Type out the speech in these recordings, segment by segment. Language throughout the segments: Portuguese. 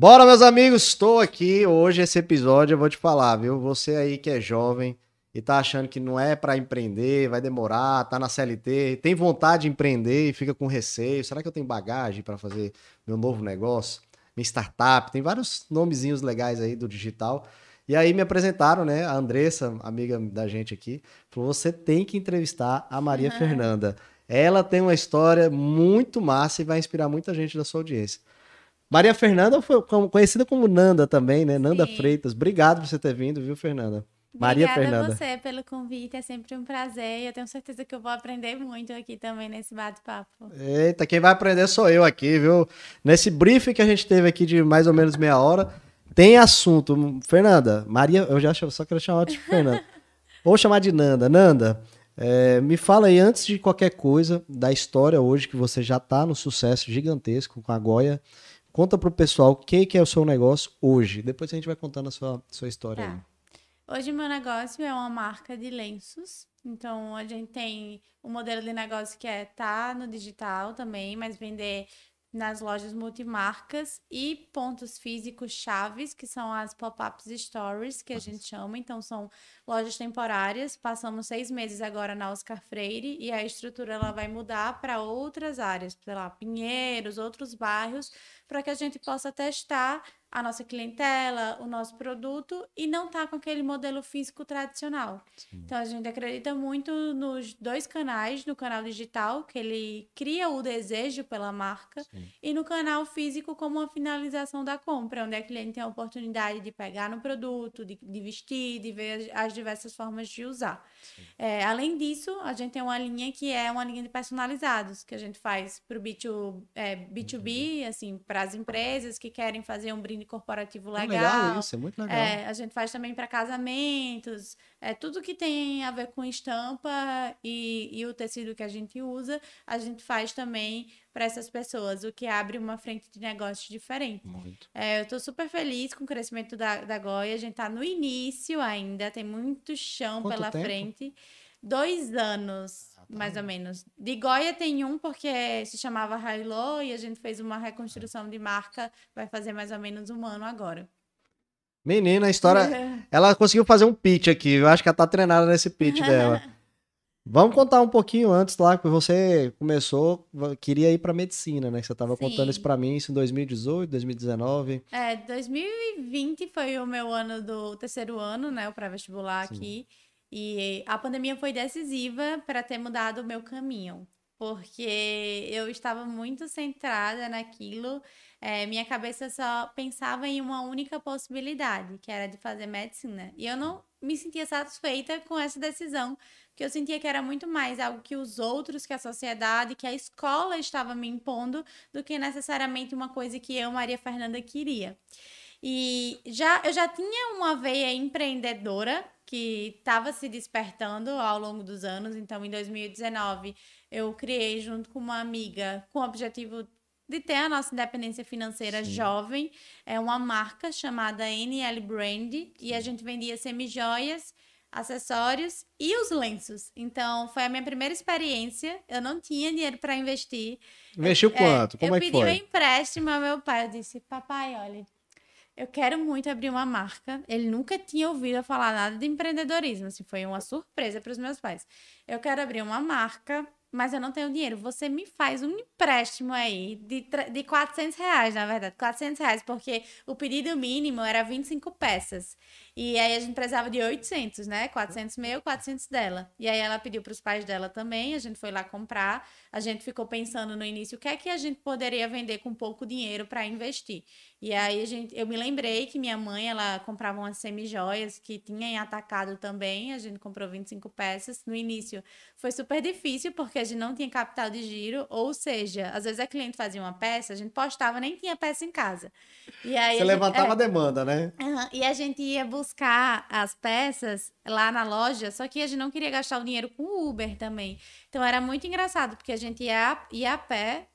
Bora, meus amigos, estou aqui. Hoje, esse episódio, eu vou te falar, viu? Você aí que é jovem e tá achando que não é para empreender, vai demorar, tá na CLT, tem vontade de empreender e fica com receio. Será que eu tenho bagagem para fazer meu novo negócio? Minha startup? Tem vários nomezinhos legais aí do digital. E aí me apresentaram, né? A Andressa, amiga da gente aqui, falou: você tem que entrevistar a Maria uhum. Fernanda. Ela tem uma história muito massa e vai inspirar muita gente da sua audiência. Maria Fernanda foi conhecida como Nanda também, né? Nanda Sim. Freitas. Obrigado por você ter vindo, viu, Fernanda? Maria Obrigada Fernanda. a você pelo convite, é sempre um prazer. Eu tenho certeza que eu vou aprender muito aqui também nesse bate-papo. Eita, quem vai aprender sou eu aqui, viu? Nesse briefing que a gente teve aqui de mais ou menos meia hora, tem assunto. Fernanda, Maria, eu já só quero chamar de Fernanda. Vou chamar de Nanda. Nanda, é, me fala aí, antes de qualquer coisa, da história hoje, que você já está no sucesso gigantesco com a Goia. Conta pro pessoal o que, que é o seu negócio hoje. Depois a gente vai contando a sua, sua história tá. aí. Hoje meu negócio é uma marca de lenços. Então a gente tem um modelo de negócio que é tá no digital também, mas vender nas lojas multimarcas e pontos físicos chaves, que são as pop-ups stores, que a gente chama. Então, são lojas temporárias. Passamos seis meses agora na Oscar Freire e a estrutura ela vai mudar para outras áreas, sei lá, Pinheiros, outros bairros, para que a gente possa testar a nossa clientela, o nosso produto e não tá com aquele modelo físico tradicional. Sim. Então a gente acredita muito nos dois canais, no canal digital, que ele cria o desejo pela marca, Sim. e no canal físico como uma finalização da compra, onde a cliente tem a oportunidade de pegar no produto, de, de vestir, de ver as diversas formas de usar. É, além disso, a gente tem uma linha que é uma linha de personalizados, que a gente faz para o B2, é, B2B, assim, para as empresas que querem fazer um brinde brinde corporativo legal. legal isso, é muito legal. É, a gente faz também para casamentos, é tudo que tem a ver com estampa e, e o tecido que a gente usa, a gente faz também para essas pessoas, o que abre uma frente de negócio diferente. Muito. É, eu estou super feliz com o crescimento da, da Goia, a gente está no início ainda, tem muito chão Quanto pela tempo? frente. Dois anos, ah, tá mais ou menos. De Goia tem um, porque se chamava Hilo e a gente fez uma reconstrução de marca, vai fazer mais ou menos um ano agora. Menina, a história. ela conseguiu fazer um pitch aqui. Eu acho que ela tá treinada nesse pitch dela. Vamos contar um pouquinho antes lá, que você começou, queria ir para medicina, né? Você estava contando isso para mim, isso em 2018, 2019. É, 2020 foi o meu ano do terceiro ano, né? O pré-vestibular aqui. E a pandemia foi decisiva para ter mudado o meu caminho, porque eu estava muito centrada naquilo, é, minha cabeça só pensava em uma única possibilidade, que era de fazer medicina. E eu não me sentia satisfeita com essa decisão, porque eu sentia que era muito mais algo que os outros, que a sociedade, que a escola estava me impondo, do que necessariamente uma coisa que eu, Maria Fernanda, queria. E já eu já tinha uma veia empreendedora que estava se despertando ao longo dos anos. Então, em 2019, eu criei junto com uma amiga com o objetivo de ter a nossa independência financeira Sim. jovem, é uma marca chamada NL Brand e a gente vendia semijoias, acessórios e os lenços. Então, foi a minha primeira experiência. Eu não tinha dinheiro para investir. Investiu quanto? É, Como é que foi? Eu pedi um empréstimo ao meu pai. Eu disse, papai, olha, eu quero muito abrir uma marca. Ele nunca tinha ouvido falar nada de empreendedorismo, assim, foi uma surpresa para os meus pais. Eu quero abrir uma marca, mas eu não tenho dinheiro. Você me faz um empréstimo aí de, de 400 reais, na verdade, 400 reais, porque o pedido mínimo era 25 peças. E aí a gente precisava de 800, né? 400 meu, 400 dela. E aí ela pediu para os pais dela também, a gente foi lá comprar. A gente ficou pensando no início o que é que a gente poderia vender com pouco dinheiro para investir. E aí a gente, eu me lembrei que minha mãe, ela comprava umas semijoias que tinha em atacado também, a gente comprou 25 peças. No início foi super difícil porque a gente não tinha capital de giro, ou seja, às vezes a cliente fazia uma peça, a gente postava, nem tinha peça em casa. E aí Você a levantava gente, é, a demanda, né? Uhum, e a gente ia buscar as peças lá na loja, só que a gente não queria gastar o dinheiro com Uber também. Então era muito engraçado, porque a gente ia, ia a pé,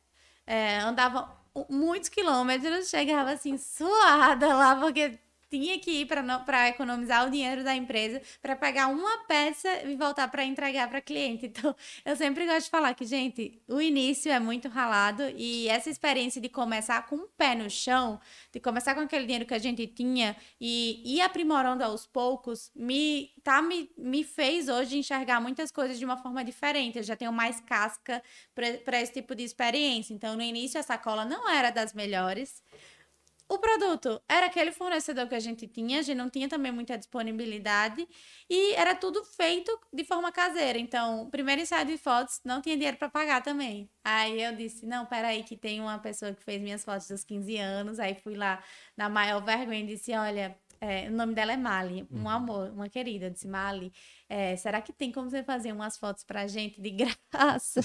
é, andava muitos quilômetros, chegava assim, suada lá, porque tinha que ir para economizar o dinheiro da empresa para pegar uma peça e voltar para entregar para cliente. Então, eu sempre gosto de falar que, gente, o início é muito ralado e essa experiência de começar com um pé no chão, de começar com aquele dinheiro que a gente tinha e ir aprimorando aos poucos, me, tá, me, me fez hoje enxergar muitas coisas de uma forma diferente. Eu já tenho mais casca para esse tipo de experiência. Então, no início, a sacola não era das melhores. O produto era aquele fornecedor que a gente tinha, a gente não tinha também muita disponibilidade e era tudo feito de forma caseira. Então, primeiro ensaio de fotos, não tinha dinheiro para pagar também. Aí eu disse: não, peraí, que tem uma pessoa que fez minhas fotos dos 15 anos. Aí fui lá na maior vergonha e disse: olha, é, o nome dela é Mali, um uhum. amor, uma querida. Eu disse, Mali, é, será que tem como você fazer umas fotos pra gente de graça?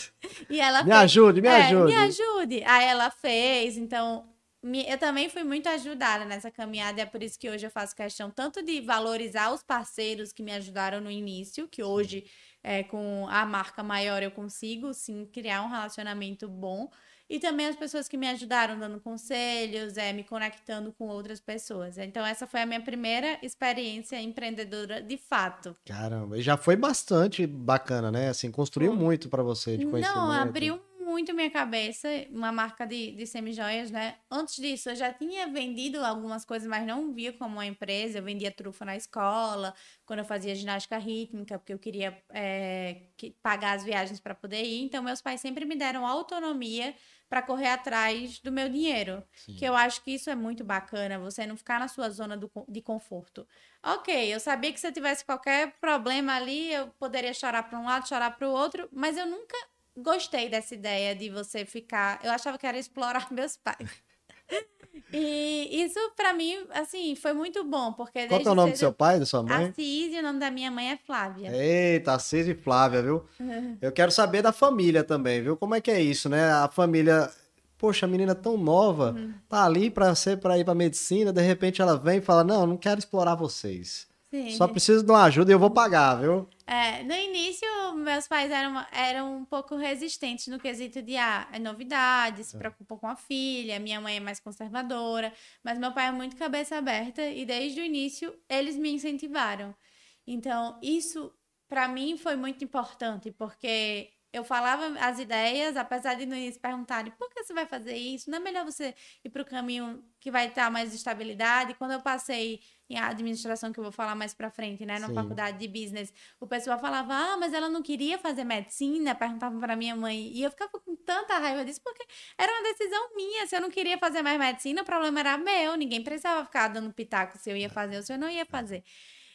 E ela Me fez, ajude, me é, ajude. Me ajude. Aí ela fez, então eu também fui muito ajudada nessa caminhada, é por isso que hoje eu faço questão tanto de valorizar os parceiros que me ajudaram no início, que hoje, é, com a marca maior, eu consigo sim criar um relacionamento bom, e também as pessoas que me ajudaram dando conselhos, é, me conectando com outras pessoas. Então, essa foi a minha primeira experiência empreendedora de fato. Caramba, e já foi bastante bacana, né? Assim, construiu muito para você de conhecimento. Não, abriu muito minha cabeça, uma marca de, de semi-joias, né? Antes disso, eu já tinha vendido algumas coisas, mas não via como uma empresa. Eu vendia trufa na escola, quando eu fazia ginástica rítmica, porque eu queria é, que, pagar as viagens para poder ir. Então, meus pais sempre me deram autonomia para correr atrás do meu dinheiro. Sim. Que eu acho que isso é muito bacana, você não ficar na sua zona do, de conforto. Ok, eu sabia que se eu tivesse qualquer problema ali, eu poderia chorar para um lado, chorar para o outro, mas eu nunca gostei dessa ideia de você ficar. Eu achava que era explorar meus pais. E isso, para mim, assim, foi muito bom, porque... Qual é o nome do seu pai, da sua mãe? Assis, e o nome da minha mãe é Flávia. Eita, Assis e Flávia, viu? Eu quero saber da família também, viu? Como é que é isso, né? A família... Poxa, a menina tão nova, uhum. tá ali para ser para ir para medicina, de repente ela vem e fala: "Não, não quero explorar vocês. Sim. Só preciso de uma ajuda e eu vou pagar, viu? É, no início, meus pais eram, eram um pouco resistentes no quesito de ah, é novidade, se é. preocupam com a filha, minha mãe é mais conservadora, mas meu pai é muito cabeça aberta e desde o início eles me incentivaram. Então, isso para mim foi muito importante, porque eu falava as ideias, apesar de no início perguntarem por que você vai fazer isso, não é melhor você ir para o caminho que vai estar mais estabilidade. Quando eu passei em administração, que eu vou falar mais para frente, né, na faculdade de business, o pessoal falava, ah, mas ela não queria fazer medicina, perguntava para minha mãe, e eu ficava com tanta raiva disso, porque era uma decisão minha, se eu não queria fazer mais medicina, o problema era meu, ninguém precisava ficar dando pitaco se eu ia fazer ou se eu não ia fazer.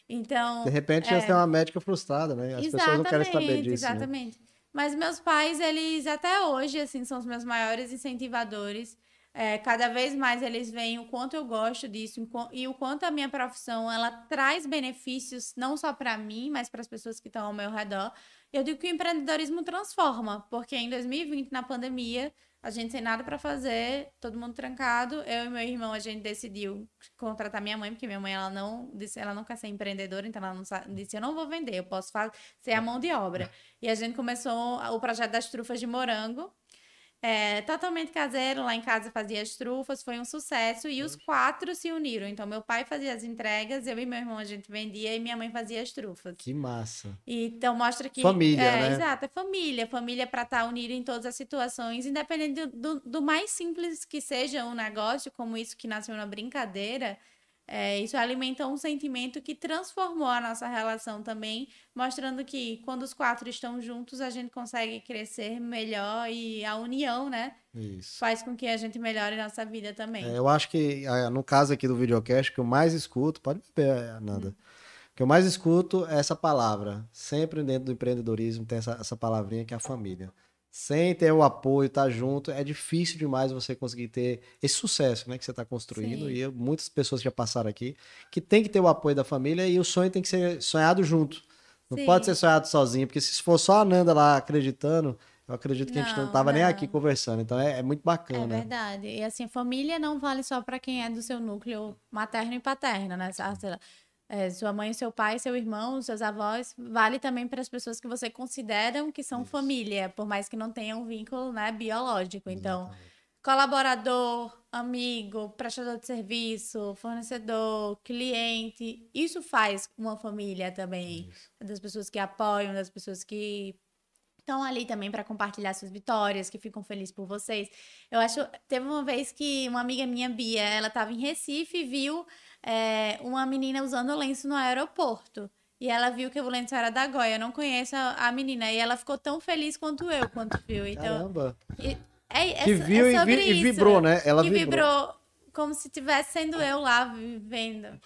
Então. De repente, é... você é uma médica frustrada, né? As pessoas não querem saber disso. Né? Exatamente. Né? Mas meus pais, eles até hoje, assim, são os meus maiores incentivadores. É, cada vez mais eles veem o quanto eu gosto disso e o quanto a minha profissão ela traz benefícios não só para mim, mas para as pessoas que estão ao meu redor. Eu digo que o empreendedorismo transforma, porque em 2020, na pandemia, a gente sem nada para fazer, todo mundo trancado. Eu e meu irmão, a gente decidiu contratar minha mãe, porque minha mãe ela não disse, ela não quer ser empreendedora, então ela não sabe, disse, eu não vou vender, eu posso fazer, ser a mão de obra. E a gente começou o projeto das trufas de morango, é, totalmente caseiro, lá em casa fazia as trufas, foi um sucesso e os quatro se uniram. Então, meu pai fazia as entregas, eu e meu irmão a gente vendia e minha mãe fazia as trufas. Que massa. E, então, mostra que. Família, é, né? Exato, é família. Família para estar tá unida em todas as situações, independente do, do, do mais simples que seja um negócio, como isso que nasceu na brincadeira. É, isso alimenta um sentimento que transformou a nossa relação também, mostrando que quando os quatro estão juntos, a gente consegue crescer melhor e a união, né? Isso. Faz com que a gente melhore nossa vida também. É, eu acho que, ah, no caso aqui do videocast, que eu mais escuto, pode beber, Nanda. Hum. O que eu mais escuto é essa palavra. Sempre dentro do empreendedorismo tem essa, essa palavrinha que é a família sem ter o apoio, estar tá junto, é difícil demais você conseguir ter esse sucesso né, que você está construindo. Sim. E eu, muitas pessoas já passaram aqui que tem que ter o apoio da família e o sonho tem que ser sonhado junto. Não Sim. pode ser sonhado sozinho, porque se for só a Nanda lá acreditando, eu acredito que não, a gente não estava nem aqui conversando. Então é, é, muito bacana. É verdade. E assim, família não vale só para quem é do seu núcleo materno e paterno, né? É, sua mãe, seu pai, seu irmão, seus avós, vale também para as pessoas que você consideram que são Isso. família, por mais que não tenham um vínculo né, biológico. Então, colaborador, amigo, prestador de serviço, fornecedor, cliente. Isso faz uma família também. Isso. Das pessoas que apoiam, das pessoas que estão ali também para compartilhar suas vitórias, que ficam felizes por vocês. Eu acho. Teve uma vez que uma amiga minha, Bia, ela estava em Recife e viu é, uma menina usando lenço no aeroporto. E ela viu que o lenço era da Goia. Eu não conheço a, a menina. E ela ficou tão feliz quanto eu, quanto viu. Então, Caramba! E, é, é, que viu é e, e, vibrou, né? Ela que vibrou. vibrou como se tivesse sendo eu lá vivendo.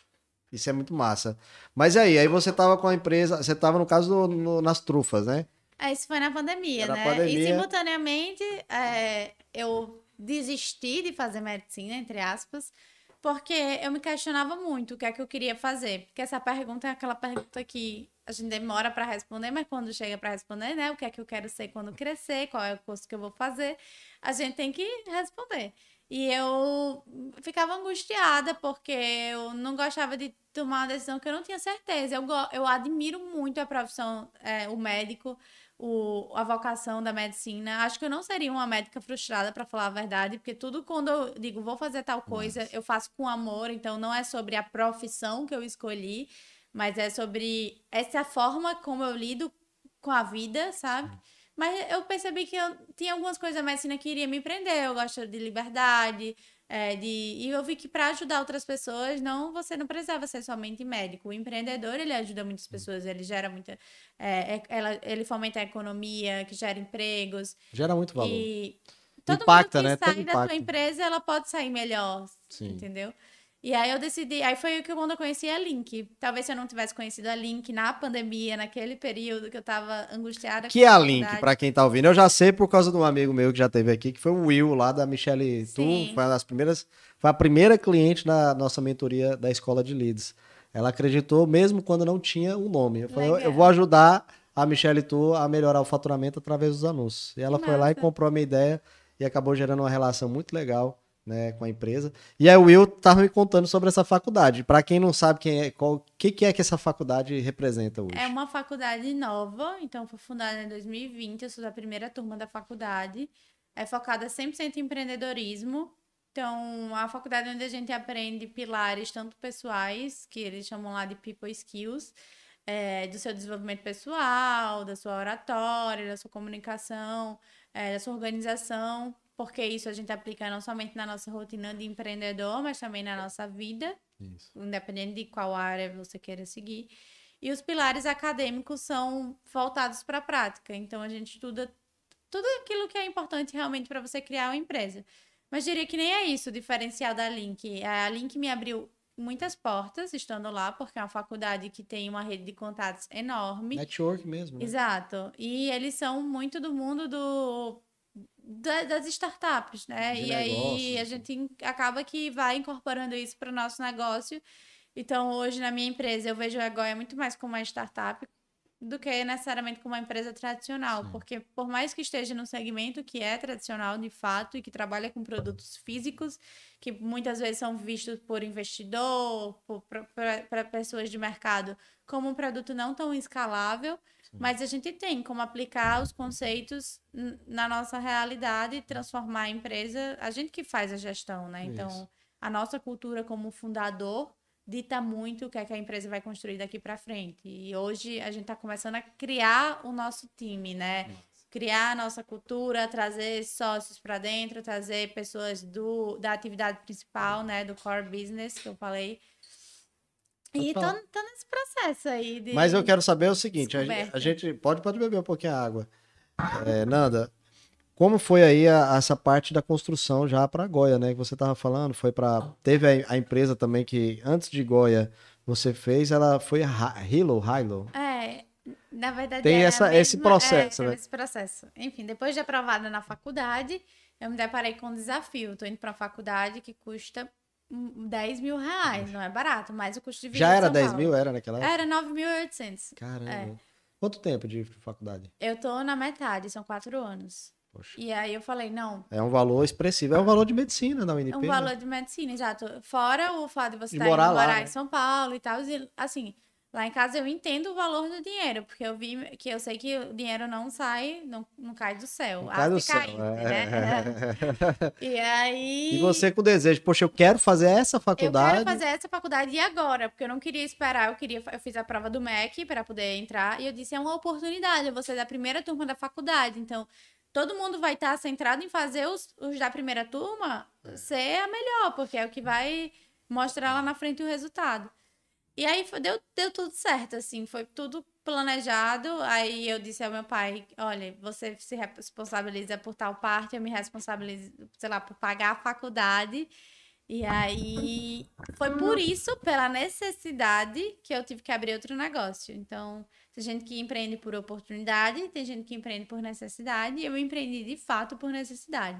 Isso é muito massa. Mas aí, aí você tava com a empresa, você tava no caso do, no, nas trufas, né? É, isso foi na pandemia, Era né? pandemia. E simultaneamente é, eu desisti de fazer medicina, entre aspas, porque eu me questionava muito o que é que eu queria fazer. Porque essa pergunta é aquela pergunta que a gente demora para responder, mas quando chega para responder, né? O que é que eu quero ser quando crescer, qual é o curso que eu vou fazer, a gente tem que responder. E eu ficava angustiada porque eu não gostava de tomar uma decisão que eu não tinha certeza. Eu, eu admiro muito a profissão, é, o médico, o, a vocação da medicina. Acho que eu não seria uma médica frustrada, para falar a verdade, porque tudo quando eu digo vou fazer tal coisa, Nossa. eu faço com amor, então não é sobre a profissão que eu escolhi, mas é sobre essa forma como eu lido com a vida, sabe? Sim. Mas eu percebi que eu tinha algumas coisas da medicina que iria me prender. Eu gosto de liberdade, é, de... e eu vi que para ajudar outras pessoas, não você não precisava ser somente médico. O empreendedor, ele ajuda muitas pessoas, ele gera muita... É, é ela, ele fomenta a economia, que gera empregos. Gera muito valor. E todo impacta, mundo que né? sai da sua empresa, ela pode sair melhor, Sim. entendeu? E aí eu decidi, aí foi que quando eu conheci a Link. Talvez se eu não tivesse conhecido a Link na pandemia, naquele período que eu tava angustiada. Que é a Link, para quem tá ouvindo. Eu já sei por causa de um amigo meu que já teve aqui, que foi o Will, lá da Michelle Tu. Foi uma das primeiras. Foi a primeira cliente na nossa mentoria da escola de Leads. Ela acreditou mesmo quando não tinha o um nome. Eu falei, eu vou ajudar a Michelle Tu a melhorar o faturamento através dos anúncios. E ela foi lá e comprou a minha ideia e acabou gerando uma relação muito legal né, com a empresa. E aí o Will tava me contando sobre essa faculdade. Para quem não sabe quem é, qual, que que é que essa faculdade representa hoje? É uma faculdade nova, então foi fundada em 2020, eu sou da primeira turma da faculdade. É focada 100% em empreendedorismo. Então, a faculdade onde a gente aprende pilares tanto pessoais, que eles chamam lá de people skills, é, do seu desenvolvimento pessoal, da sua oratória, da sua comunicação, é, da sua organização, porque isso a gente aplica não somente na nossa rotina de empreendedor, mas também na nossa vida, Isso. independente de qual área você queira seguir. E os pilares acadêmicos são voltados para a prática. Então a gente estuda tudo aquilo que é importante realmente para você criar uma empresa. Mas diria que nem é isso o diferencial da Link. A Link me abriu muitas portas estando lá, porque é uma faculdade que tem uma rede de contatos enorme. Network mesmo. Né? Exato. E eles são muito do mundo do da- das startups, né? De e aí a gente acaba que vai incorporando isso para o nosso negócio. Então, hoje na minha empresa, eu vejo a Goia muito mais como uma startup do que necessariamente como uma empresa tradicional, Sim. porque por mais que esteja num segmento que é tradicional de fato e que trabalha com produtos físicos, que muitas vezes são vistos por investidor, para pessoas de mercado, como um produto não tão escalável, mas a gente tem como aplicar os conceitos na nossa realidade e transformar a empresa, a gente que faz a gestão, né? Então, Isso. a nossa cultura como fundador dita muito o que é que a empresa vai construir daqui para frente. E hoje a gente está começando a criar o nosso time, né? Criar a nossa cultura, trazer sócios para dentro, trazer pessoas do, da atividade principal, né? Do core business que eu falei. E tô, tô nesse processo aí de. Mas eu quero saber o seguinte, a, a gente pode, pode beber um pouquinho a água. É, Nanda, como foi aí a- essa parte da construção já para Goia, né? Que você tava falando, foi para teve a, a empresa também que antes de Goia você fez, ela foi Hilo, Hilo. É, na verdade Tem é essa- esse mesma- processo, é, né? esse processo. Enfim, depois de aprovada na faculdade, eu me deparei com um desafio. Tô indo para uma faculdade que custa hum, 10 mil reais, não é barato, mas o custo de vida Já era São 10 Paulo. mil, era naquela época? Era 9.800. Caramba. é. Quanto tempo de faculdade? Eu tô na metade, são quatro anos. Poxa. E aí eu falei, não, É um valor expressivo, é um valor de medicina da UNP. É um né? valor de medicina, exato. Fora o fato de você estar indo morar morar, lá, né? em São Paulo e tal. E, assim, Lá em casa eu entendo o valor do dinheiro, porque eu vi que eu sei que o dinheiro não sai, não, não cai do céu. Não cai do céu. Caindo, né? e aí. E você com o desejo, poxa, eu quero fazer essa faculdade. Eu quero fazer essa faculdade e agora, porque eu não queria esperar, eu queria, eu fiz a prova do MEC para poder entrar, e eu disse, é uma oportunidade, eu vou ser da primeira turma da faculdade, então todo mundo vai estar centrado em fazer os, os da primeira turma ser a melhor, porque é o que vai mostrar lá na frente o resultado. E aí foi, deu, deu tudo certo, assim, foi tudo planejado. Aí eu disse ao meu pai: olha, você se responsabiliza por tal parte, eu me responsabilizo, sei lá, por pagar a faculdade. E aí foi por isso, pela necessidade, que eu tive que abrir outro negócio. Então, tem gente que empreende por oportunidade, tem gente que empreende por necessidade, e eu empreendi de fato por necessidade.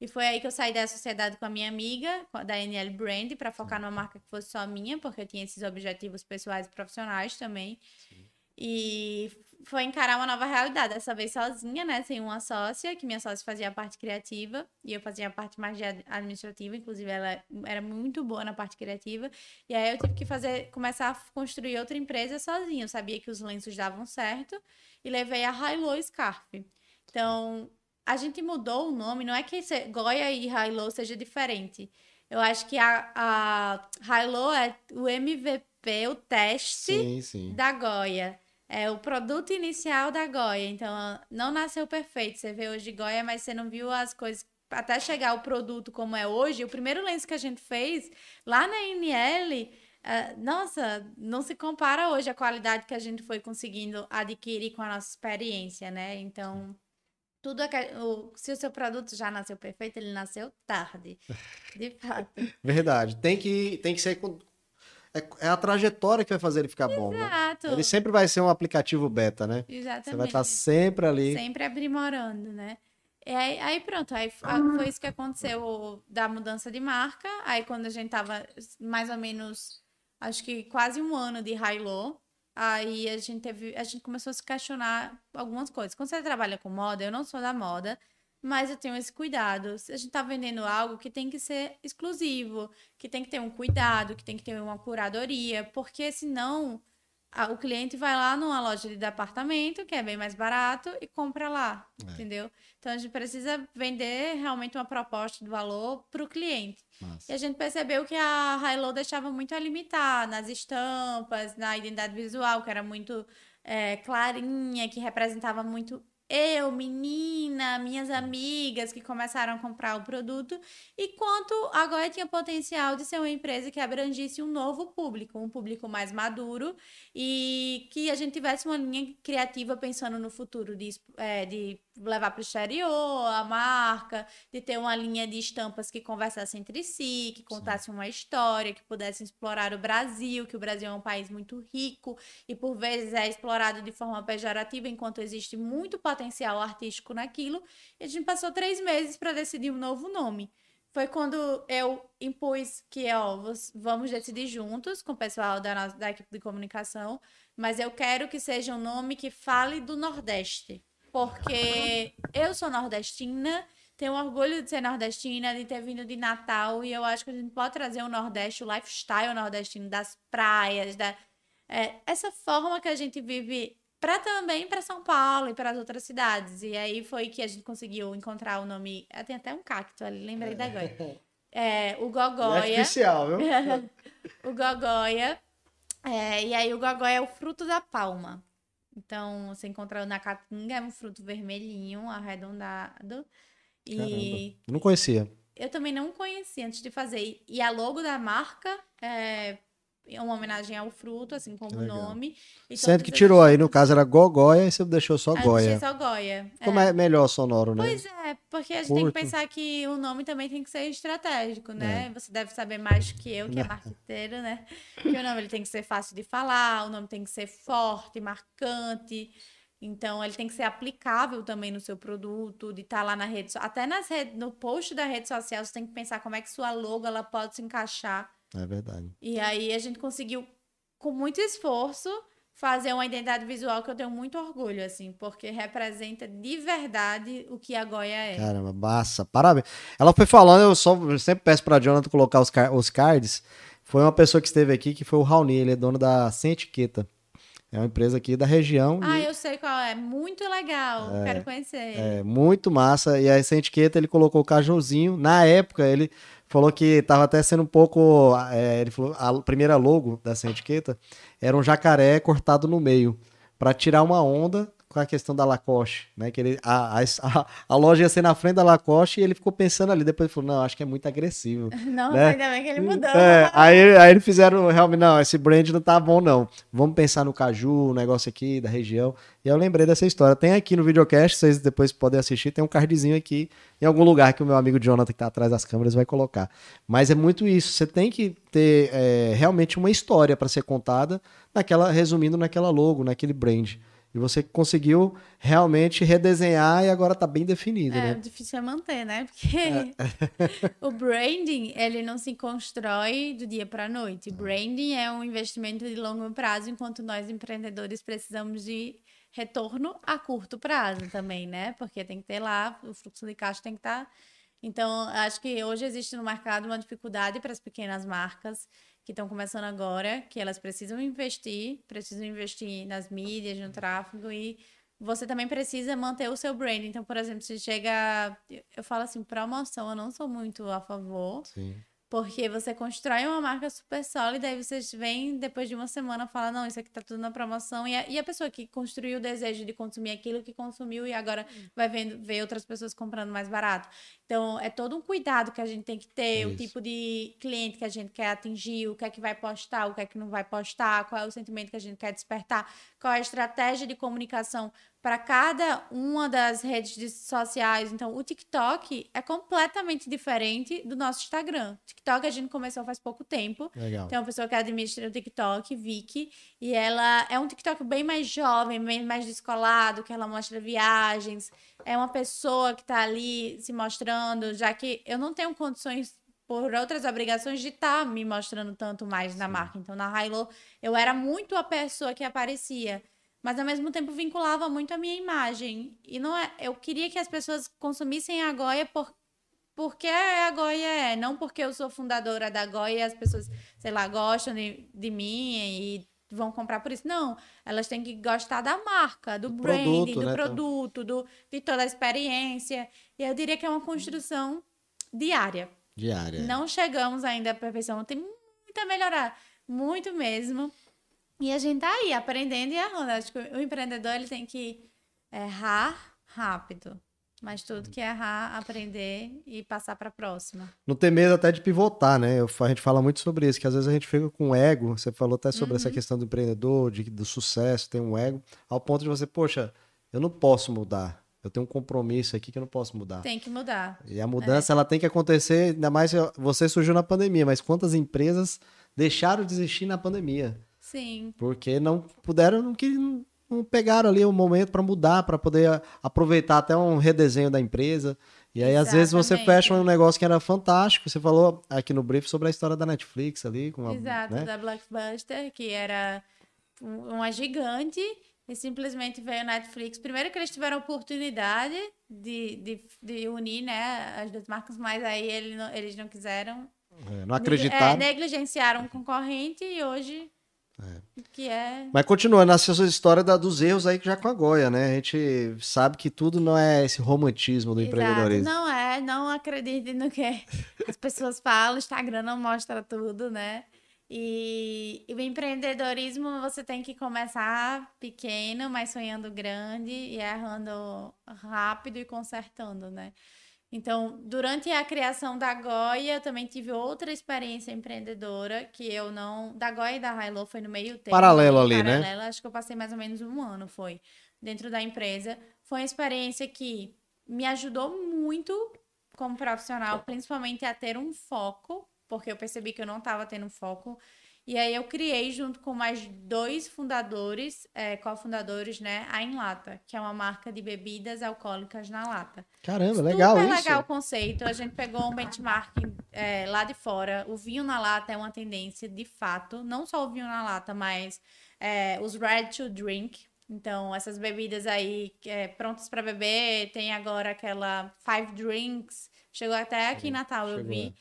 E foi aí que eu saí da sociedade com a minha amiga, da NL Brand, para focar numa marca que fosse só minha, porque eu tinha esses objetivos pessoais e profissionais também. Sim. E foi encarar uma nova realidade, dessa vez sozinha, né? Sem uma sócia, que minha sócia fazia a parte criativa e eu fazia a parte mais administrativa, inclusive ela era muito boa na parte criativa. E aí eu tive que fazer, começar a construir outra empresa sozinha. Eu sabia que os lenços davam certo e levei a Hilo Scarf. Então, a gente mudou o nome, não é que Goya e Hilo seja diferente. Eu acho que a, a Hilo é o MVP, o teste sim, sim. da Goya. É o produto inicial da Goya. Então, não nasceu perfeito. Você vê hoje Goya, mas você não viu as coisas até chegar o produto como é hoje. O primeiro lenço que a gente fez lá na NL, uh, nossa, não se compara hoje a qualidade que a gente foi conseguindo adquirir com a nossa experiência, né? Então, tudo é o, se o seu produto já nasceu perfeito, ele nasceu tarde. De fato. Verdade. Tem que, tem que ser. É, é a trajetória que vai fazer ele ficar Exato. bom. Né? Ele sempre vai ser um aplicativo beta, né? Exatamente. Você vai estar sempre ali. Sempre aprimorando, né? E aí, aí pronto, aí foi isso que aconteceu da mudança de marca. Aí quando a gente tava mais ou menos, acho que quase um ano de high-low, Aí a gente teve, a gente começou a se questionar algumas coisas. Quando você trabalha com moda, eu não sou da moda, mas eu tenho esse cuidado. A gente tá vendendo algo que tem que ser exclusivo, que tem que ter um cuidado, que tem que ter uma curadoria, porque senão o cliente vai lá numa loja de departamento, que é bem mais barato, e compra lá, é. entendeu? Então a gente precisa vender realmente uma proposta de valor para o cliente. Nossa. E a gente percebeu que a Hilo deixava muito a limitar nas estampas, na identidade visual, que era muito é, clarinha, que representava muito eu, menina, minhas amigas que começaram a comprar o produto, e quanto agora tinha potencial de ser uma empresa que abrangisse um novo público, um público mais maduro, e que a gente tivesse uma linha criativa pensando no futuro de, é, de levar para o exterior a marca, de ter uma linha de estampas que conversasse entre si, que contasse Sim. uma história, que pudesse explorar o Brasil, que o Brasil é um país muito rico e por vezes é explorado de forma pejorativa, enquanto existe muito potencial artístico naquilo. E a gente passou três meses para decidir um novo nome. Foi quando eu impus que, ó, vamos decidir juntos com o pessoal da, da equipe de comunicação, mas eu quero que seja um nome que fale do Nordeste porque eu sou nordestina, tenho orgulho de ser nordestina, de ter vindo de Natal, e eu acho que a gente pode trazer o Nordeste, o lifestyle nordestino, das praias, da, é, essa forma que a gente vive para também para São Paulo e para as outras cidades. E aí foi que a gente conseguiu encontrar o nome. Ah, tem até um cacto ali, lembrei da agora. É, o Gogóia. É especial, viu? o Gogóia. É, e aí o Gogóia é o fruto da palma. Então, você encontra na caatinga, é um fruto vermelhinho, arredondado. E. Caramba. Não conhecia. Eu também não conhecia antes de fazer. E a logo da marca é é uma homenagem ao fruto, assim como o nome. Sendo que tirou aí, no caso era Gogóia e você deixou só Goia. só Goia. Como é. é. melhor sonoro, né? Pois é, porque a gente Curto. tem que pensar que o nome também tem que ser estratégico, né? É. Você deve saber mais que eu, que é marqueteiro, né? Que o nome ele tem que ser fácil de falar, o nome tem que ser forte, marcante. Então, ele tem que ser aplicável também no seu produto, de estar tá lá na rede, até nas redes, no post da rede social, você tem que pensar como é que sua logo ela pode se encaixar é verdade. E aí a gente conseguiu, com muito esforço, fazer uma identidade visual que eu tenho muito orgulho, assim, porque representa de verdade o que a Goia é. Caramba, massa, parabéns. Ela foi falando, eu, só, eu sempre peço pra Jonathan colocar os, car os cards. Foi uma pessoa que esteve aqui, que foi o Raoni, ele é dono da Sem Etiqueta. É uma empresa aqui da região. Ah, e eu sei qual é. Muito legal. Quero conhecer. é muito massa. E aí, essa etiqueta ele colocou o cajuzinho. Na época, ele falou que tava até sendo um pouco. é, ele falou a primeira logo dessa etiqueta era um jacaré cortado no meio. Pra tirar uma onda com a questão da Lacoste, né? Que ele, a, a, a loja ia ser na frente da Lacoste e ele ficou pensando ali. Depois ele falou: não, acho que é muito agressivo. Não, né? ainda bem que ele mudou. É, aí, aí eles fizeram realmente, não, esse brand não tá bom, não. Vamos pensar no caju, o negócio aqui da região. E eu lembrei dessa história. Tem aqui no videocast, vocês depois podem assistir, tem um cardzinho aqui em algum lugar que o meu amigo Jonathan, que tá atrás das câmeras, vai colocar. Mas é muito isso. Você tem que ter é, realmente uma história para ser contada, naquela, resumindo naquela logo, naquele brand. E você conseguiu realmente redesenhar e agora tá bem definido, É, né? o difícil é manter, né? Porque o branding, ele não se constrói do dia para a noite. Branding é um investimento de longo prazo, enquanto nós empreendedores precisamos de retorno a curto prazo também, né? Porque tem que ter lá, o fluxo de caixa tem que estar. Então, acho que hoje existe no mercado uma dificuldade para as pequenas marcas que estão começando agora, que elas precisam investir, precisam investir nas mídias, no tráfego e você também precisa manter o seu brand. Então, por exemplo, se chega. Eu falo assim, promoção, eu não sou muito a favor, Sim. porque você constrói uma marca super sólida e vocês vêm depois de uma semana fala não, isso aqui tá tudo na promoção. E a, e a pessoa que construiu o desejo de consumir aquilo que consumiu e agora vai vendo, ver outras pessoas comprando mais barato. Então, é todo um cuidado que a gente tem que ter, o Isso. tipo de cliente que a gente quer atingir, o que é que vai postar, o que é que não vai postar, qual é o sentimento que a gente quer despertar, qual é a estratégia de comunicação para cada uma das redes de- sociais. Então, o TikTok é completamente diferente do nosso Instagram. TikTok a gente começou faz pouco tempo. Legal. Tem uma pessoa que administra o TikTok, Vicky, e ela é um TikTok bem mais jovem, bem mais descolado, que ela mostra viagens. É uma pessoa que tá ali se mostrando, já que eu não tenho condições por outras obrigações de estar me mostrando tanto mais na marca. Então, na Hilo, eu era muito a pessoa que aparecia, mas ao mesmo tempo vinculava muito a minha imagem. E não é, eu queria que as pessoas consumissem a Goia por, porque a Goia é, não porque eu sou fundadora da Goia e as pessoas, sei lá, gostam de, de mim e vão comprar por isso. Não, elas têm que gostar da marca, do, Do branding, produto, do né, produto, do, de toda a experiência. E eu diria que é uma construção diária. Diária. Não chegamos ainda à perfeição, tem muito a melhorar, muito mesmo. E a gente tá aí aprendendo e errando. Acho que o empreendedor ele tem que errar rápido, mas tudo que errar, aprender e passar para a próxima. Não ter medo até de pivotar, né? Eu- a gente fala muito sobre isso, que às vezes a gente fica com ego. Você falou até sobre Uhum. essa questão do empreendedor, de, do sucesso, tem um ego, ao ponto de você, poxa, eu não posso mudar. Eu tenho um compromisso aqui que eu não posso mudar. Tem que mudar. E a mudança, ela tem que acontecer, ainda mais você surgiu na pandemia, mas quantas empresas deixaram de existir na pandemia? Sim. Porque não puderam, não, que- não pegaram ali o momento para mudar, para poder aproveitar até um redesenho da empresa. E aí, às vezes, você Exatamente. fecha um negócio que era fantástico. Você falou aqui no brief sobre a história da Netflix ali. Com a, Exato, né? da Blockbuster, que era um- uma gigante, e simplesmente veio a Netflix. Primeiro que eles tiveram a oportunidade de, de, de unir né, as duas marcas, mas aí ele não- eles não quiseram. É, não acreditaram. É, negligenciaram um concorrente e hoje. Que é. Mas continuando, essa sua história da- dos erros aí já com a Goia, né? A gente sabe que tudo não é esse romantismo do Exato. empreendedorismo. Não é, não acredite no que as pessoas falam, o Instagram não mostra tudo, né? E, e o empreendedorismo você tem que começar pequeno, mas sonhando grande e errando rápido e consertando, né? Então, durante a criação da Goia, eu também tive outra experiência empreendedora que eu não. Da Goia e da Hilo foi no meio tempo. Paralelo ali, né? Paralelo, acho que eu passei mais ou menos um ano, foi, dentro da empresa. Foi uma experiência que me ajudou muito como profissional, principalmente a ter um foco, porque eu percebi que eu não estava tendo foco. E aí eu criei, junto com mais dois fundadores, é, cofundadores, né, a Enlata, que é uma marca de bebidas alcoólicas na lata. Caramba, legal Super isso. legal o conceito. A gente pegou um benchmarking é, lá de fora. O vinho na lata é uma tendência, de fato. Não só o vinho na lata, mas é, os ready to drink. Então, essas bebidas aí é, prontas para beber. Tem agora aquela Five Drinks. Chegou até aqui em Natal, eu chegou, vi.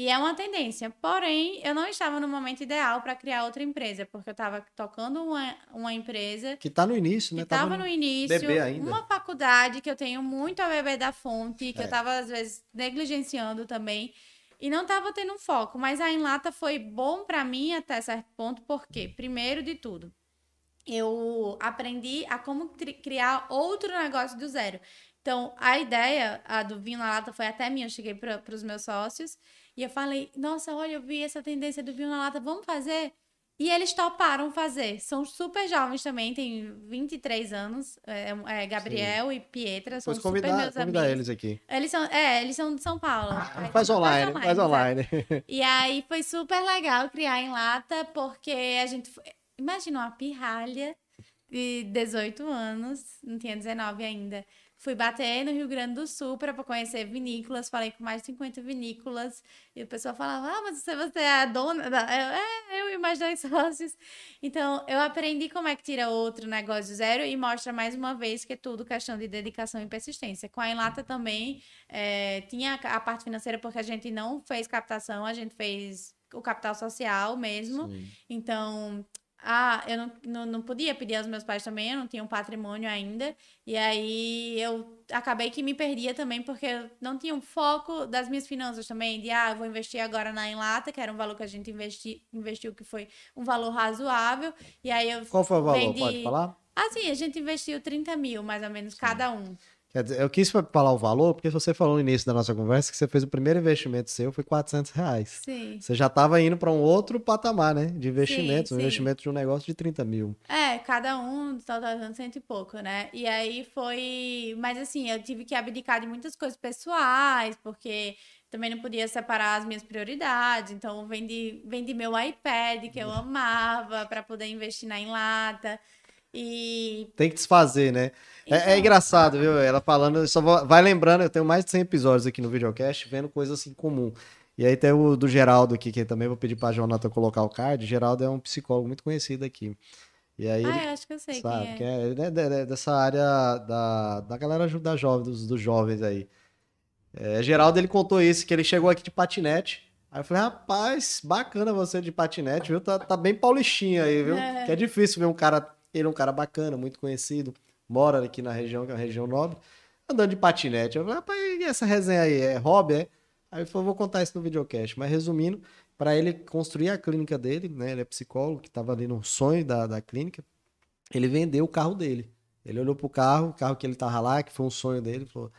E é uma tendência. Porém, eu não estava no momento ideal para criar outra empresa, porque eu estava tocando uma, uma empresa. Que está no início, né? Que estava no início. Bebê ainda. Uma faculdade que eu tenho muito a beber da fonte, que É. eu estava, às vezes, negligenciando também. E não estava tendo um foco. Mas a Enlata foi bom para mim até certo ponto, porque, primeiro de tudo, eu aprendi a como cri- criar outro negócio do zero. Então, a ideia a do vinho na lata foi até minha. Eu cheguei para os meus sócios e eu falei: Nossa, olha, eu vi essa tendência do vinho na lata, vamos fazer? E eles toparam fazer. São super jovens também, têm 23 anos. É, é Gabriel e Pietra, são super convidar, meus convidar amigos. eles aqui. Eles são, é, eles são de São Paulo. Aí Faz online, faz exato. online. E aí foi super legal criar em lata, porque a gente. foi- Imagina uma pirralha de 18 anos, não tinha 19 ainda. Fui bater no Rio Grande do Sul para conhecer vinícolas, falei com mais de 50 vinícolas, e o pessoal falava: Ah, mas você, você é a dona da. Eu, é, eu e mais dois sócios. Então, eu aprendi como é que tira outro negócio do zero e mostra mais uma vez que é tudo questão de dedicação e persistência. Com a Enlata também é, tinha a a parte financeira, porque a gente não fez captação, a gente fez o capital social mesmo. Sim. Então, ah, eu não, não, não podia pedir aos meus pais também, eu não tinha um patrimônio ainda. E aí eu acabei que me perdia também, porque eu não tinha um foco das minhas finanças também, de ah, eu vou investir agora na Enlata, que era um valor que a gente investi, investiu, que foi um valor razoável. E aí eu. Qual foi o valor? Vendi- Pode falar? Assim, a gente investiu 30 mil, mais ou menos, cada um. Quer dizer, eu quis falar o valor, porque você falou no início da nossa conversa que você fez o primeiro investimento seu, foi 400 reais. Sim. Você já estava indo para um outro patamar, né? De investimentos, Sim, um sim. investimento de um negócio de 30 mil. É, cada um totalizando cento e pouco, né? E aí foi. Mas assim, eu tive que abdicar de muitas coisas pessoais, porque também não podia separar as minhas prioridades. Então, vendi, vendi meu iPad, que eu amava, para poder investir na Enlata. E. Tem que desfazer, né? É, é Então. engraçado, viu? Ela falando, só vou- vai lembrando, eu tenho mais de 100 episódios aqui no videocast, vendo coisas assim comum. E aí tem o do Geraldo aqui, que também vou pedir pra Jonathan colocar o card. Geraldo é um psicólogo muito conhecido aqui. E aí ele Ah, eu acho que eu sei sabe, quem é. que é, ele é de- de- dessa área da, da galera da jovem, dos, dos jovens aí. É, Geraldo, ele contou isso, que ele chegou aqui de patinete. Aí eu falei, rapaz, bacana você de patinete, viu? Tá, tá bem paulistinha aí, viu? É. Que é difícil ver um cara, ele é um cara bacana, muito conhecido, mora aqui na região, que é uma região nobre, andando de patinete. Eu falei, rapaz, e essa resenha aí, é hobby, é? Aí ele falou, vou contar isso no videocast. Mas resumindo, para ele construir a clínica dele, né? Ele é psicólogo, que estava ali no sonho da, da clínica, ele vendeu o carro dele. Ele olhou pro carro, o carro que ele tava lá, que foi um sonho dele, falou: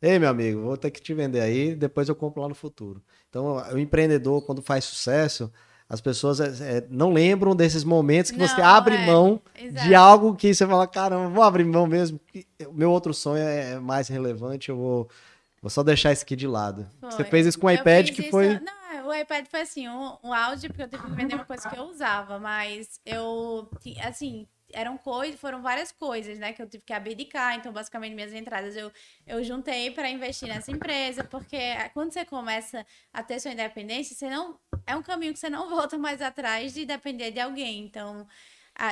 Ei, meu amigo, vou ter que te vender aí, depois eu compro lá no futuro. Então, o empreendedor, quando faz sucesso, as pessoas é, é, não lembram desses momentos que você Não, abre é, mão exato. de algo que você fala: caramba, vou abrir mão mesmo. O meu outro sonho é mais relevante, eu vou, vou só deixar isso aqui de lado. Foi. Você fez isso com o iPad, que isso- foi. Não, o iPad foi assim, um, um áudio, porque eu tive que vender uma coisa que eu usava, mas eu, assim, eram coisas, foram várias coisas, né, que eu tive que abdicar, então basicamente minhas entradas eu, eu juntei para investir nessa empresa, porque quando você começa a ter sua independência, você não, é um caminho que você não volta mais atrás de depender de alguém, então...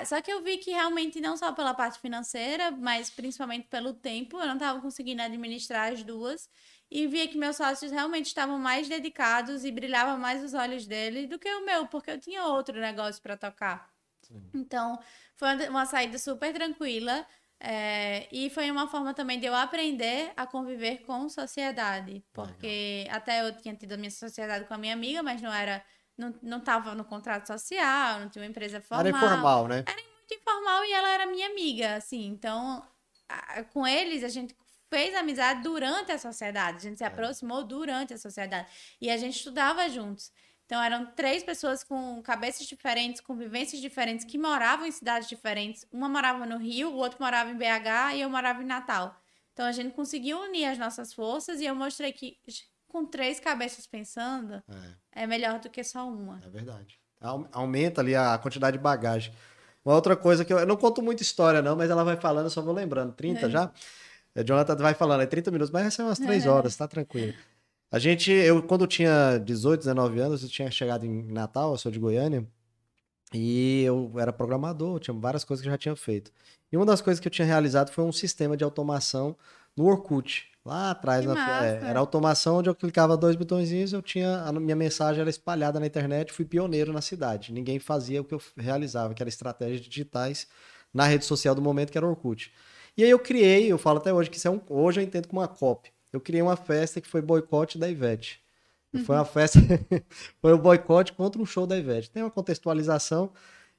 só que eu vi que realmente não só pela parte financeira, mas principalmente pelo tempo, eu não estava conseguindo administrar as duas. E via que meus sócios realmente estavam mais dedicados e brilhava mais os olhos deles do que o meu, porque eu tinha outro negócio para tocar. Então, foi uma- saída super tranquila. é, e foi uma forma também de eu aprender a conviver com sociedade. Porque até eu tinha tido a minha sociedade com a minha amiga, mas não era. Não, não tava no contrato social, não tinha uma empresa formal Era informal, né? muito informal e ela era minha amiga, assim. Então, a- com eles, a gente fez amizade durante a sociedade. A gente se aproximou durante a sociedade. E a gente estudava juntos. Então, eram três pessoas com cabeças diferentes, com vivências diferentes, que moravam em cidades diferentes. Uma morava no Rio, o outro morava em BH e eu morava em Natal. Então, a gente conseguiu unir as nossas forças e eu mostrei que com três cabeças pensando É. é melhor do que só uma. É verdade. Au- Aumenta ali a quantidade de bagagem. Uma outra coisa que eu, eu não conto muita história, não, mas ela vai falando, eu só vou lembrando. 30 já? A Jonathan vai falando, é 30 minutos, mas vai ser umas 3 horas, tá tranquilo. A gente, eu, quando eu tinha 18, 19 anos, eu tinha chegado em Natal, eu sou de Goiânia, e eu era programador, tinha várias coisas que eu já tinha feito. E uma das coisas que eu tinha realizado foi um sistema de automação no Orkut. Lá atrás, na- é, era automação onde eu clicava dois botõezinhos, eu tinha a minha mensagem era espalhada na internet, fui pioneiro na cidade. Ninguém fazia o que eu realizava, que era estratégias digitais na rede social do momento, que era o Orkut. E aí eu criei, eu falo até hoje que isso é um, hoje eu entendo como uma copy. Eu criei uma festa que foi boicote da Ivete. E Foi uma festa, foi o boicote contra um show da Ivete. Tem uma contextualização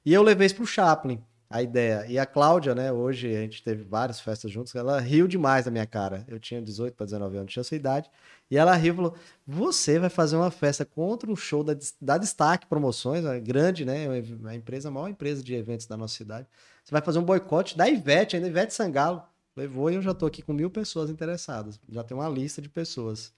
e eu levei isso pro Chaplin, a ideia. E a Cláudia, né, hoje a gente teve várias festas juntos, ela riu demais da minha cara. Eu tinha 18 para 19 anos, tinha essa idade. E ela riu e falou: Você vai fazer uma festa contra um show da, da Destaque Promoções, grande, né? A empresa, a maior empresa de eventos da nossa cidade. Você vai fazer um boicote da Ivete, ainda Ivete Sangalo. Falei, vou e eu já tô aqui com mil pessoas interessadas. Já tem uma lista de pessoas.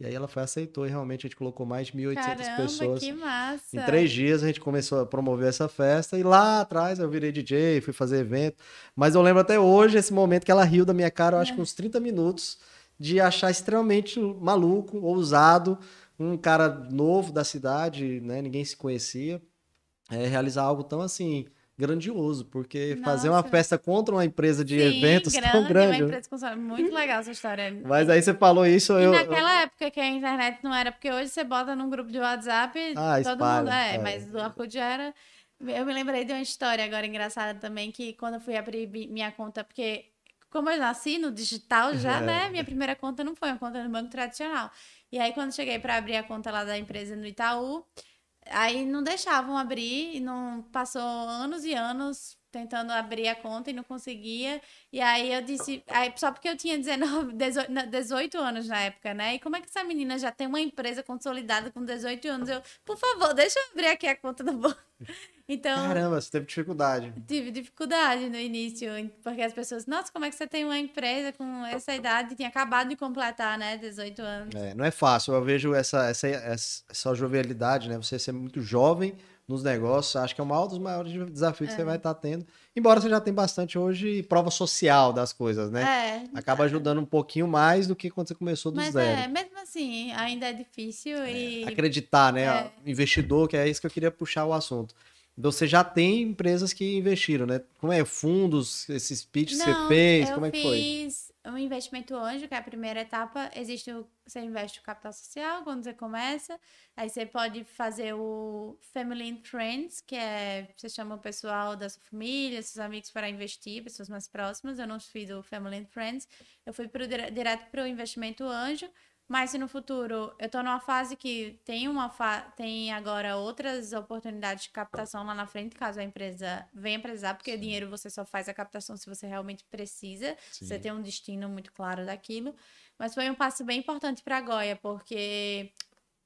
E aí ela foi, aceitou e realmente a gente colocou mais de 1.800 Caramba, pessoas. que massa. Em três dias a gente começou a promover essa festa e lá atrás eu virei DJ, fui fazer evento. Mas eu lembro até hoje esse momento que ela riu da minha cara, eu acho que uns 30 minutos, de achar extremamente maluco, ousado, um cara novo da cidade, né? Ninguém se conhecia, é, realizar algo tão assim grandioso, porque fazer uma Nossa. festa contra uma empresa de Sim, eventos tão grande, grande. Uma empresa. Muito legal essa história. Mas aí você falou isso, E eu. naquela época que a internet não era, porque hoje você bota num grupo de WhatsApp, Ah, todo espalha, mundo é, é. mas do Orkut já era. Eu me lembrei de uma história agora engraçada também, que quando eu fui abrir mi- minha conta, porque como eu nasci no digital já, É. né, minha primeira conta não foi uma conta no banco tradicional. E aí quando cheguei para abrir a conta lá da empresa no Itaú, aí não deixavam abrir, e não passou anos e anos tentando abrir a conta e não conseguia. E aí eu disse, aí, só porque eu tinha 19, 18, não, 18 anos na época, né? E como é que essa menina já tem uma empresa consolidada com 18 anos? Eu, por favor, deixa eu abrir aqui a conta do banco. Então, Caramba, você teve dificuldade. tive dificuldade no início, porque as pessoas, nossa, como é que você tem uma empresa com essa idade? Tinha acabado de completar, né? 18 anos. É, não é fácil. Eu vejo essa, essa, essa, jovialidade, né? Você ser muito jovem nos negócios, acho que é o maior dos maiores desafios que você vai estar tendo. Embora você já tenha bastante hoje prova social das coisas, né? É, Acaba ajudando um pouquinho mais do que quando você começou do mas zero. é, mesmo assim, ainda é difícil e Acreditar, né? É. Investidor, que é isso que eu queria puxar o assunto. Você já tem empresas que investiram, né? Como é? Fundos, esses pitches que você fez, como é que foi? fiz um investimento anjo, que é a primeira etapa. Existe o, você investe o capital social quando você começa. Aí você pode fazer o Family and Friends, que é você chama o pessoal da sua família, seus amigos para investir, pessoas mais próximas. Eu não fiz o Family and Friends. Eu fui pro, dire- direto para o investimento anjo. Mas se no futuro eu tô numa fase que tem uma fa tem agora outras oportunidades de captação lá na frente, caso a empresa venha precisar, porque dinheiro você só faz a captação se você realmente precisa, você Sim. tem um destino muito claro daquilo. Mas foi um passo bem importante para a Goia, porque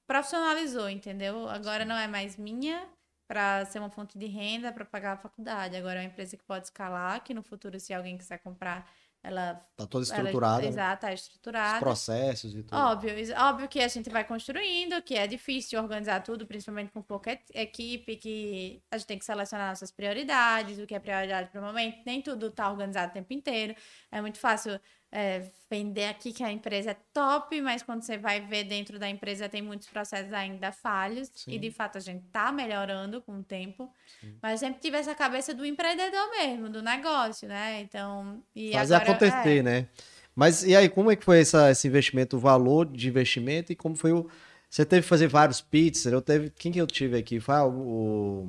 profissionalizou, entendeu? Agora não é mais minha para ser uma fonte de renda para pagar a faculdade. Agora é uma empresa que pode escalar, que no futuro se alguém quiser comprar, ela Tá toda ela- estruturada, né? exato, os estruturada. processos e tudo. Óbvio, óbvio que a gente vai construindo, que é difícil organizar tudo, principalmente com pouca equipe, que a gente tem que selecionar nossas prioridades, o que é prioridade para o momento. Nem tudo está organizado o tempo inteiro. É muito fácil é, vender aqui que a empresa é top, mas quando você vai ver dentro da empresa tem muitos processos ainda falhos. Sim. E de fato a gente está melhorando com o tempo. Mas sempre tive essa cabeça do empreendedor mesmo, do negócio, né? Então. E Fazer agora, acontecer, é, né? Mas e aí, como é que foi essa, esse investimento, o valor de investimento e como foi o. Você teve que fazer vários pits, eu teve. Quem que eu tive aqui? Foi ah, o,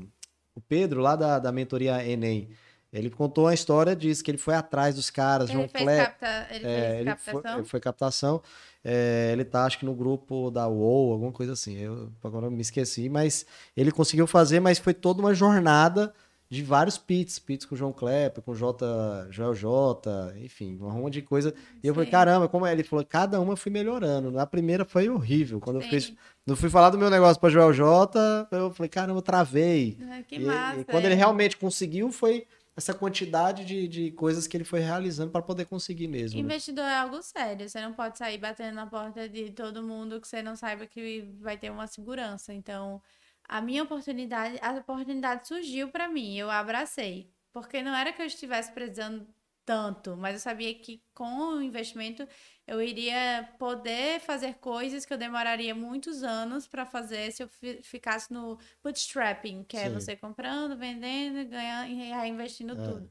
o Pedro, lá da, da mentoria Enem. Ele contou a história disso, que ele foi atrás dos caras, Ele João fez, capta, ele É, fez ele captação. foi, foi captação. É, ele tá, acho que no grupo da UOL, alguma coisa assim. Eu agora eu me esqueci, mas ele conseguiu fazer, mas foi toda uma jornada de vários pits, pits com o João Kleber, com o J, Joel J, enfim, uma monte de coisa. E eu falei, caramba, como é? Ele falou, cada uma fui melhorando. Na primeira foi horrível. Quando eu Sim. fiz, não fui falar do meu negócio para Joel J, eu falei, caramba, eu travei. Ah, Que E- massa. e quando é. ele realmente conseguiu, foi essa quantidade de, de coisas que ele foi realizando para poder conseguir mesmo. né? Investidor é algo sério. Você não pode sair batendo na porta de todo mundo que você não saiba que vai ter uma segurança. Então, a minha oportunidade, a oportunidade surgiu para mim. Eu abracei. Porque não era que eu estivesse precisando tanto, mas eu sabia que com o investimento eu iria poder fazer coisas que eu demoraria muitos anos para fazer se eu fi- ficasse no bootstrapping, que é Sim. você comprando, vendendo, ganhando e reinvestindo É. tudo.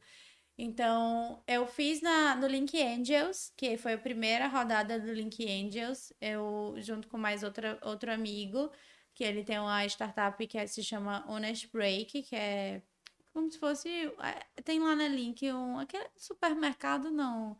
Então, eu fiz na, no Link Angels, que foi a primeira rodada do Link Angels, eu junto com mais outra, outro amigo, que ele tem uma startup que é, se chama Honest Break, que é como se fosse. é, Tem lá na Link um. Aquele supermercado, não.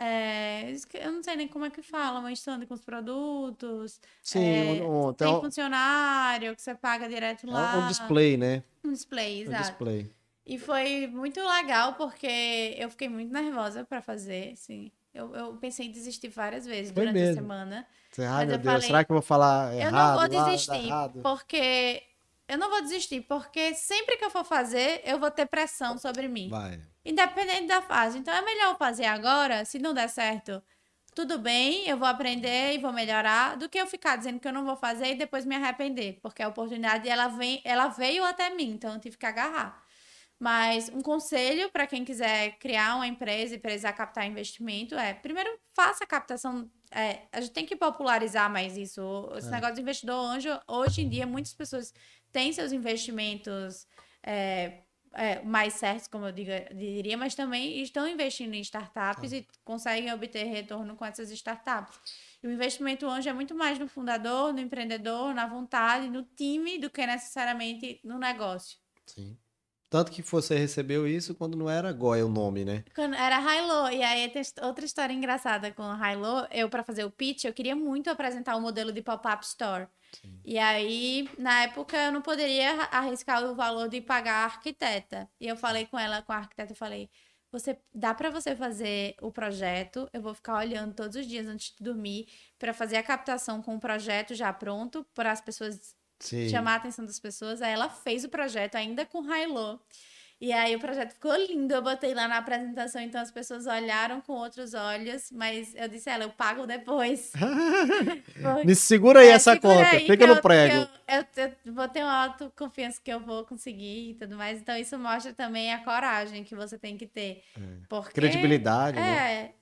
É, eu não sei nem como é que fala, mas stand com os produtos. Sim, é, um, um, tem um, funcionário que você paga direto é lá. um display, né? Um display, Um exato. display. E foi muito legal porque eu fiquei muito nervosa pra fazer, assim. Eu, eu pensei em desistir várias vezes Foi durante a mesmo. semana. Você, ai, Mas meu eu Deus, falei, será que eu vou falar Eu errado? não vou lá, desistir, errado? porque eu não vou desistir, porque sempre que eu for fazer, eu vou ter pressão sobre mim. Vai. Independente da fase. Então é melhor eu fazer agora, se não der certo, tudo bem, eu vou aprender e vou melhorar, do que eu ficar dizendo que eu não vou fazer e depois me arrepender, porque a oportunidade ela vem, ela veio até mim, então eu tive que agarrar. Mas um conselho para quem quiser criar uma empresa e precisar captar investimento é, primeiro, faça a captação. é, a gente tem que popularizar mais isso. Esse É. negócio de investidor anjo, hoje em dia, muitas pessoas têm seus investimentos é, é, mais certos, como eu diga- diria, mas também estão investindo em startups e conseguem obter retorno com essas startups. E o investimento anjo é muito mais no fundador, no empreendedor, na vontade, no time, do que necessariamente no negócio. Sim. Tanto que você recebeu isso quando não era Goya o nome, né? Quando era Hilo, e aí tem outra história engraçada com a Hilo. Eu, para fazer o pitch, eu queria muito apresentar o modelo de pop-up store. E aí, na época, eu não poderia arriscar o valor de pagar a arquiteta. E eu falei com ela, com a arquiteta, eu falei: você dá para você fazer o projeto? Eu vou ficar olhando todos os dias antes de dormir para fazer a captação com o projeto já pronto para as pessoas Sim. chamar a atenção das pessoas. Aí ela fez o projeto ainda com Hilo. E aí o projeto ficou lindo, eu botei lá na apresentação, então as pessoas olharam com outros olhos, mas eu disse a ela, eu pago depois. Porque- Me segura aí É, essa segura conta, aí fica no eu- prego. Eu, eu, eu vou ter uma autoconfiança que eu vou conseguir e tudo mais. Então, isso mostra também a coragem que você tem que ter. Porque, Credibilidade, né? É.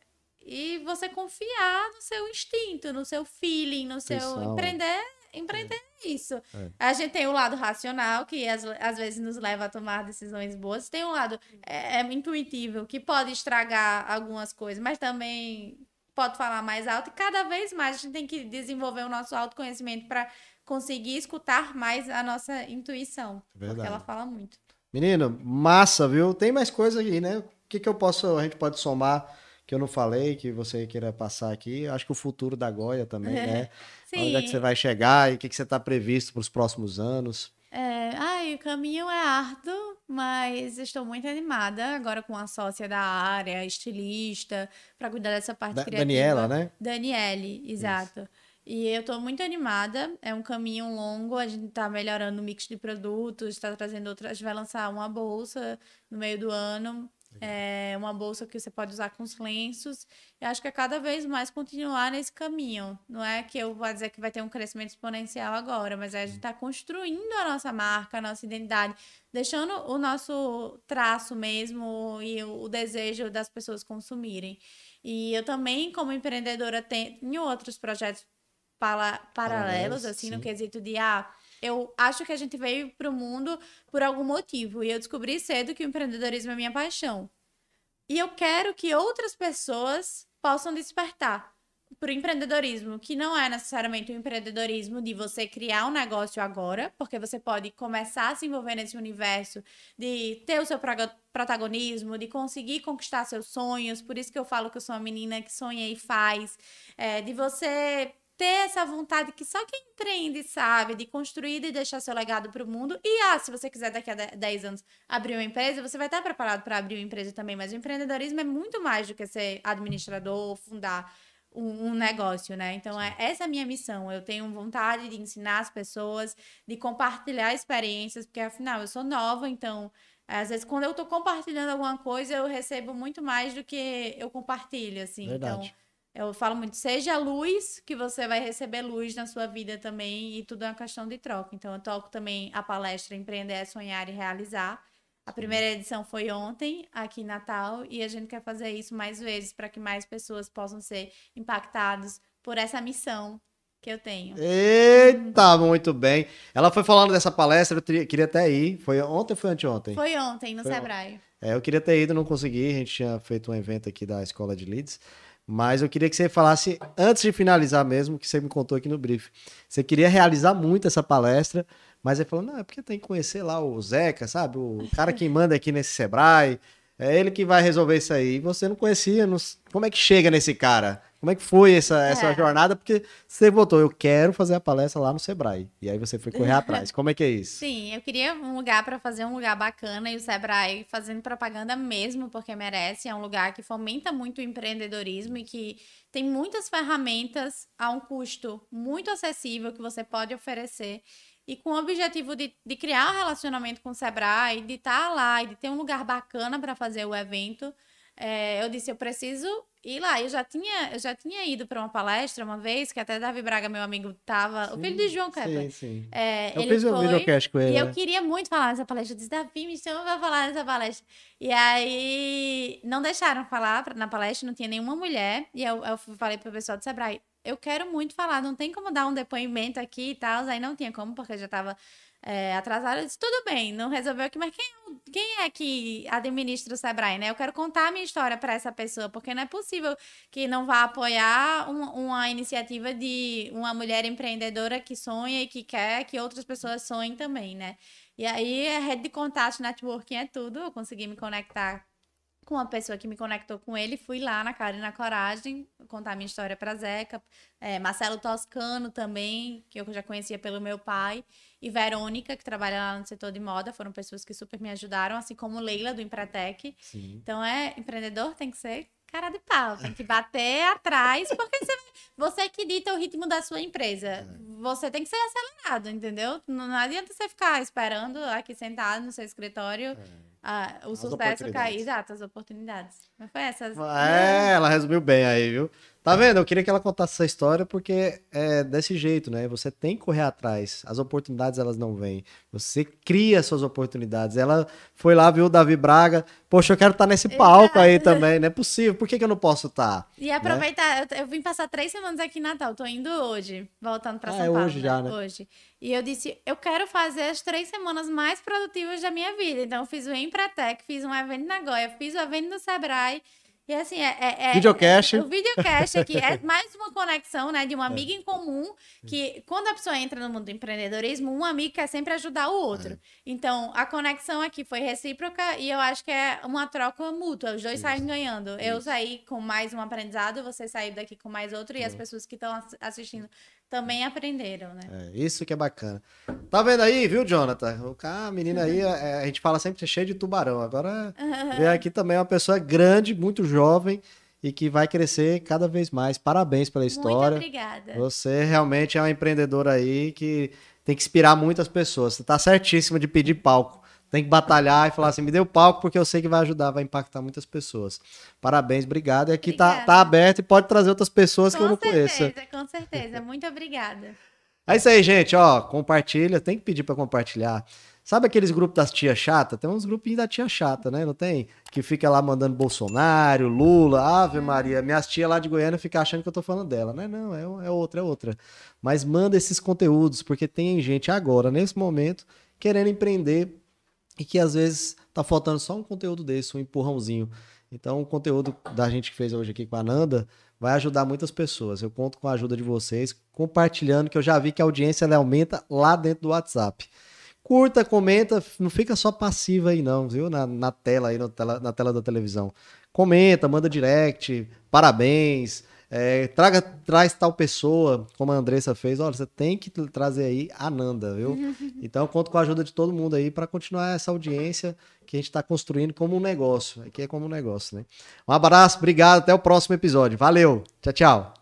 E você confiar no seu instinto, no seu feeling, no seu. Intuição, é. Empreender, empreender é isso. É. A gente tem o lado racional, que às, às vezes nos leva a tomar decisões boas. Tem um lado é, é intuitivo, que pode estragar algumas coisas, mas também pode falar mais alto. E cada vez mais a gente tem que desenvolver o nosso autoconhecimento para conseguir escutar mais a nossa intuição. Porque Verdade. ela fala muito. Menino, massa, viu? Tem mais coisa aí, né? O que, que eu posso, a gente pode somar que eu não falei, que você queira passar aqui? Acho que o futuro da Goia também, né? Sim. Onde é que você vai chegar e o que, que você está previsto para os próximos anos? É, ai, o caminho é árduo, mas estou muito animada agora com a sócia da área, estilista, para cuidar dessa parte Da- criativa. Daniela, né? Daniele, exato. E eu tô muito animada, é um caminho longo, a gente tá melhorando o mix de produtos, está trazendo outras, a gente vai lançar uma bolsa no meio do ano, é uma bolsa que você pode usar com os lenços. Eu acho que é cada vez mais continuar nesse caminho. Não é que eu vou dizer que vai ter um crescimento exponencial agora, mas a gente está construindo a nossa marca, a nossa identidade, deixando o nosso traço mesmo e o, desejo das pessoas consumirem. E eu também, como empreendedora, tenho outros projetos paralelos, assim, no sim. quesito de, ah, eu acho que a gente veio para o mundo por algum motivo. E eu descobri cedo que o empreendedorismo é minha paixão. E eu quero que outras pessoas possam despertar para o empreendedorismo, que não é necessariamente o empreendedorismo de você criar um negócio agora, porque você pode começar a se envolver nesse universo de ter o seu protagonismo, de conseguir conquistar seus sonhos. Por isso que eu falo que eu sou uma menina que sonha e faz, é, de você ter essa vontade que só quem empreende sabe, de construir e deixar seu legado para o mundo. E ah, se você quiser daqui a de- 10 anos abrir uma empresa, você vai estar preparado para abrir uma empresa também. Mas o empreendedorismo é muito mais do que ser administrador, fundar um, um negócio, né? Então, é, essa é a minha missão. Eu tenho vontade de ensinar as pessoas, de compartilhar experiências, porque afinal eu sou nova, então. Às vezes, quando eu tô compartilhando alguma coisa, eu recebo muito mais do que eu compartilho, assim. Verdade. Então, eu falo muito, seja luz, que você vai receber luz na sua vida também, e tudo é uma questão de troca. Então, eu toco também a palestra Empreender Sonhar e Realizar. A primeira edição foi ontem, aqui em Natal, e a gente quer fazer isso mais vezes para que mais pessoas possam ser impactadas por essa missão que eu tenho. Eita, muito bem. Ela foi falando dessa palestra, eu queria até ir. Foi ontem ou foi anteontem? Foi ontem, no foi Sebrae. É, eu queria ter ido, não consegui. A gente tinha feito um evento aqui da Escola de Leeds. Mas eu queria que você falasse, antes de finalizar mesmo, que você me contou aqui no brief. Você queria realizar muito essa palestra, mas ele falou, não, é porque tem que conhecer lá o Zeca, sabe? O cara que manda aqui nesse Sebrae. É ele que vai resolver isso aí. E você não conhecia, não... como é que chega nesse cara? Como é que foi essa, essa é. jornada? Porque você votou, eu quero fazer a palestra lá no Sebrae. E aí você foi correr atrás. Como é que é isso? Sim, eu queria um lugar para fazer um lugar bacana e o Sebrae fazendo propaganda mesmo, porque merece. É um lugar que fomenta muito o empreendedorismo e que tem muitas ferramentas a um custo muito acessível que você pode oferecer. E com o objetivo de, de criar um relacionamento com o Sebrae, de estar tá lá e de ter um lugar bacana para fazer o evento, é, eu disse, eu preciso ir lá. Eu já tinha, eu já tinha ido para uma palestra uma vez, que até Davi Braga, meu amigo, tava. Sim, o filho de João Kepler. Sim, sim. É, eu ele fiz foi, um videocast com ele. E né? eu queria muito falar nessa palestra. Eu disse, Davi, me chama para falar nessa palestra. E aí não deixaram falar na palestra, não tinha nenhuma mulher. E eu, eu falei pro pessoal do Sebrae, eu quero muito falar, não tem como dar um depoimento aqui e tal. Aí não tinha como, porque eu já tava é, atrasada, eu disse, tudo bem, não resolveu aqui, mas quem, quem é que administra o Sebrae, né? Eu quero contar a minha história para essa pessoa, porque não é possível que não vá apoiar um, uma iniciativa de uma mulher empreendedora que sonha e que quer que outras pessoas sonhem também, né? E aí, a rede de contato, networking é tudo, eu consegui me conectar com uma pessoa que me conectou com ele, fui lá na cara e na coragem contar minha história para Zeca, é, Marcelo Toscano também, que eu já conhecia pelo meu pai, e Verônica, que trabalha lá no setor de moda, foram pessoas que super me ajudaram, assim como Leila do Empretec. Sim. Então é, empreendedor tem que ser cara de pau, tem que bater atrás, porque você, você que dita o ritmo da sua empresa. É. Você tem que ser acelerado, entendeu? Não, não adianta você ficar esperando aqui sentado no seu escritório. É ah, o as sucesso cair, exato, as oportunidades. Mas foi essas. É, ela resumiu bem aí, viu? Tá vendo? Eu queria que ela contasse essa história porque é desse jeito, né? Você tem que correr atrás. As oportunidades elas não vêm. Você cria suas oportunidades. Ela foi lá, viu o Davi Braga. Poxa, eu quero estar tá nesse palco aí também. Não é possível. Por que, que eu não posso estar? Tá? E aproveitar, né? eu, vim passar três semanas aqui em Natal. Tô indo hoje, voltando para ah, São é Paulo. hoje já, né? Hoje. E eu disse, eu quero fazer as três semanas mais produtivas da minha vida. Então, eu fiz o Empretec, fiz um evento na Goia, fiz o evento no Sebrae. E assim, é, é, é videocast. É, o videocast aqui é mais uma conexão, né, de uma amiga em comum, que quando a pessoa entra no mundo do empreendedorismo, um amigo quer sempre ajudar o outro. É. Então, a conexão aqui foi recíproca e eu acho que é uma troca mútua, os dois Isso. saem ganhando. Isso. Eu saí com mais um aprendizado, você saiu daqui com mais outro, e as pessoas que estão assistindo também aprenderam, né? É, isso que é bacana. Tá vendo aí, viu, Jonathan? O cara, a menina aí, é, a gente fala sempre que é cheio de tubarão. Agora, vem aqui também uma pessoa grande, muito jovem e que vai crescer cada vez mais. Parabéns pela história. Muito obrigada. Você realmente é uma empreendedora aí que tem que inspirar muitas pessoas. Você tá certíssima de pedir palco tem que batalhar e falar assim, me dê o palco porque eu sei que vai ajudar, vai impactar muitas pessoas. Parabéns, obrigado. E aqui tá, tá aberto e pode trazer outras pessoas com que eu não certeza, conheço. Com certeza, muito obrigada. É isso aí, gente, ó, compartilha, tem que pedir para compartilhar. Sabe aqueles grupos das tia chata? Tem uns grupinhos da tia chata, né? Não tem? Que fica lá mandando Bolsonaro, Lula, Ave Maria. Minhas tia lá de Goiânia ficam achando que eu tô falando dela, né? Não, é, é outra, é outra. Mas manda esses conteúdos, porque tem gente agora, nesse momento, querendo empreender e que às vezes tá faltando só um conteúdo desse, um empurrãozinho. Então, o conteúdo da gente que fez hoje aqui com a Nanda vai ajudar muitas pessoas. Eu conto com a ajuda de vocês, compartilhando, que eu já vi que a audiência ela aumenta lá dentro do WhatsApp. Curta, comenta, não fica só passiva aí não, viu? Na, na tela aí, na tela, na tela da televisão. Comenta, manda direct, parabéns, é, traga, traz tal pessoa, como a Andressa fez. Olha, você tem que trazer aí a Nanda, viu? Então, eu conto com a ajuda de todo mundo aí para continuar essa audiência que a gente está construindo como um negócio. Aqui é como um negócio, né? Um abraço, obrigado, até o próximo episódio. Valeu, tchau, tchau.